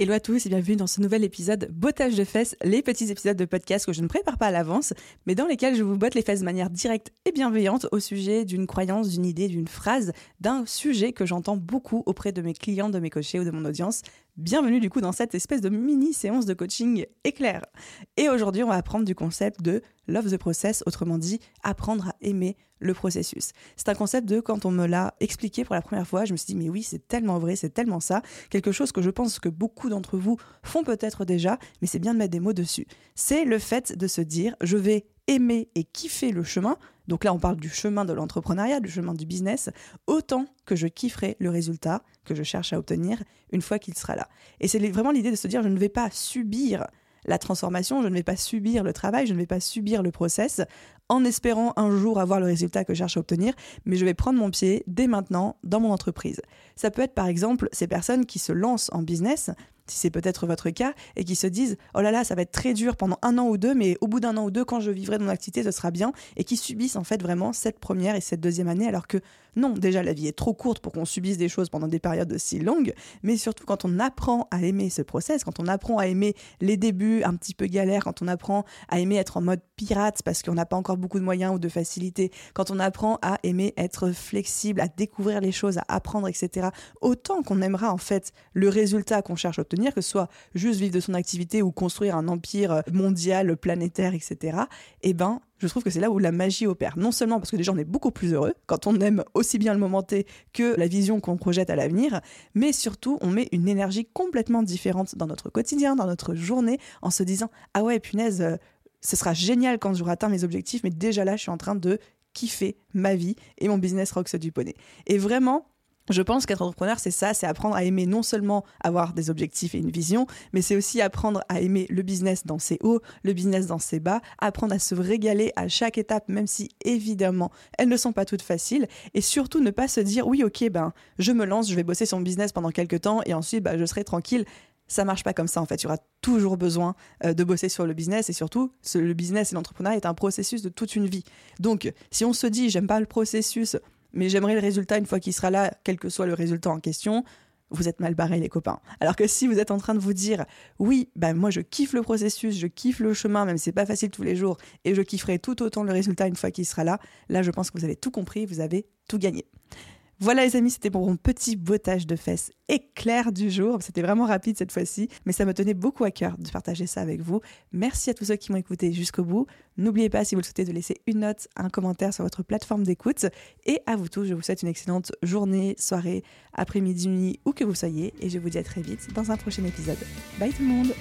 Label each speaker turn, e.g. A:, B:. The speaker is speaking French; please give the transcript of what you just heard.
A: Hello à tous et bienvenue dans ce nouvel épisode Bottage de fesses, les petits épisodes de podcast que je ne prépare pas à l'avance, mais dans lesquels je vous botte les fesses de manière directe et bienveillante au sujet d'une croyance, d'une idée, d'une phrase, d'un sujet que j'entends beaucoup auprès de mes clients, de mes coachés ou de mon audience. Bienvenue du coup dans cette espèce de mini séance de coaching éclair. Et aujourd'hui, on va apprendre du concept de love the process, autrement dit, apprendre à aimer le processus. C'est un concept de quand on me l'a expliqué pour la première fois, je me suis dit mais oui, c'est tellement vrai, c'est tellement ça, quelque chose que je pense que beaucoup d'entre vous font peut-être déjà, mais c'est bien de mettre des mots dessus. C'est le fait de se dire je vais aimer et kiffer le chemin. Donc là, on parle du chemin de l'entrepreneuriat, du chemin du business, autant que je kifferai le résultat que je cherche à obtenir une fois qu'il sera là. Et c'est vraiment l'idée de se dire, je ne vais pas subir la transformation, je ne vais pas subir le travail, je ne vais pas subir le process en espérant un jour avoir le résultat que je cherche à obtenir, mais je vais prendre mon pied dès maintenant dans mon entreprise. Ça peut être par exemple ces personnes qui se lancent en business si c'est peut-être votre cas, et qui se disent Oh là là, ça va être très dur pendant un an ou deux, mais au bout d'un an ou deux, quand je vivrai mon activité, ce sera bien, et qui subissent en fait vraiment cette première et cette deuxième année, alors que non, déjà la vie est trop courte pour qu'on subisse des choses pendant des périodes aussi longues, mais surtout quand on apprend à aimer ce process, quand on apprend à aimer les débuts un petit peu galères, quand on apprend à aimer être en mode pirate parce qu'on n'a pas encore beaucoup de moyens ou de facilité, quand on apprend à aimer être flexible, à découvrir les choses, à apprendre, etc., autant qu'on aimera en fait le résultat qu'on cherche à obtenir, que ce soit juste vivre de son activité ou construire un empire mondial, planétaire, etc., eh ben, je trouve que c'est là où la magie opère. Non seulement parce que déjà on est beaucoup plus heureux quand on aime aussi bien le moment T que la vision qu'on projette à l'avenir, mais surtout on met une énergie complètement différente dans notre quotidien, dans notre journée, en se disant ah ouais punaise, euh, ce sera génial quand j'aurai atteint mes objectifs, mais déjà là je suis en train de kiffer ma vie et mon business rocks du poney. Et vraiment, je pense qu'être entrepreneur, c'est ça, c'est apprendre à aimer non seulement avoir des objectifs et une vision, mais c'est aussi apprendre à aimer le business dans ses hauts, le business dans ses bas, apprendre à se régaler à chaque étape, même si évidemment elles ne sont pas toutes faciles, et surtout ne pas se dire oui ok ben je me lance, je vais bosser sur mon business pendant quelques temps et ensuite ben, je serai tranquille. Ça marche pas comme ça en fait. Il y aura toujours besoin euh, de bosser sur le business et surtout le business et l'entrepreneuriat est un processus de toute une vie. Donc si on se dit j'aime pas le processus mais j'aimerais le résultat une fois qu'il sera là, quel que soit le résultat en question. Vous êtes mal barrés les copains. Alors que si vous êtes en train de vous dire oui, ben moi je kiffe le processus, je kiffe le chemin, même si c'est pas facile tous les jours, et je kifferai tout autant le résultat une fois qu'il sera là, là je pense que vous avez tout compris, vous avez tout gagné. Voilà les amis, c'était pour mon petit bottage de fesses éclair du jour. C'était vraiment rapide cette fois-ci, mais ça me tenait beaucoup à cœur de partager ça avec vous. Merci à tous ceux qui m'ont écouté jusqu'au bout. N'oubliez pas, si vous le souhaitez, de laisser une note, un commentaire sur votre plateforme d'écoute. Et à vous tous, je vous souhaite une excellente journée, soirée, après-midi, nuit, où que vous soyez. Et je vous dis à très vite dans un prochain épisode. Bye tout le monde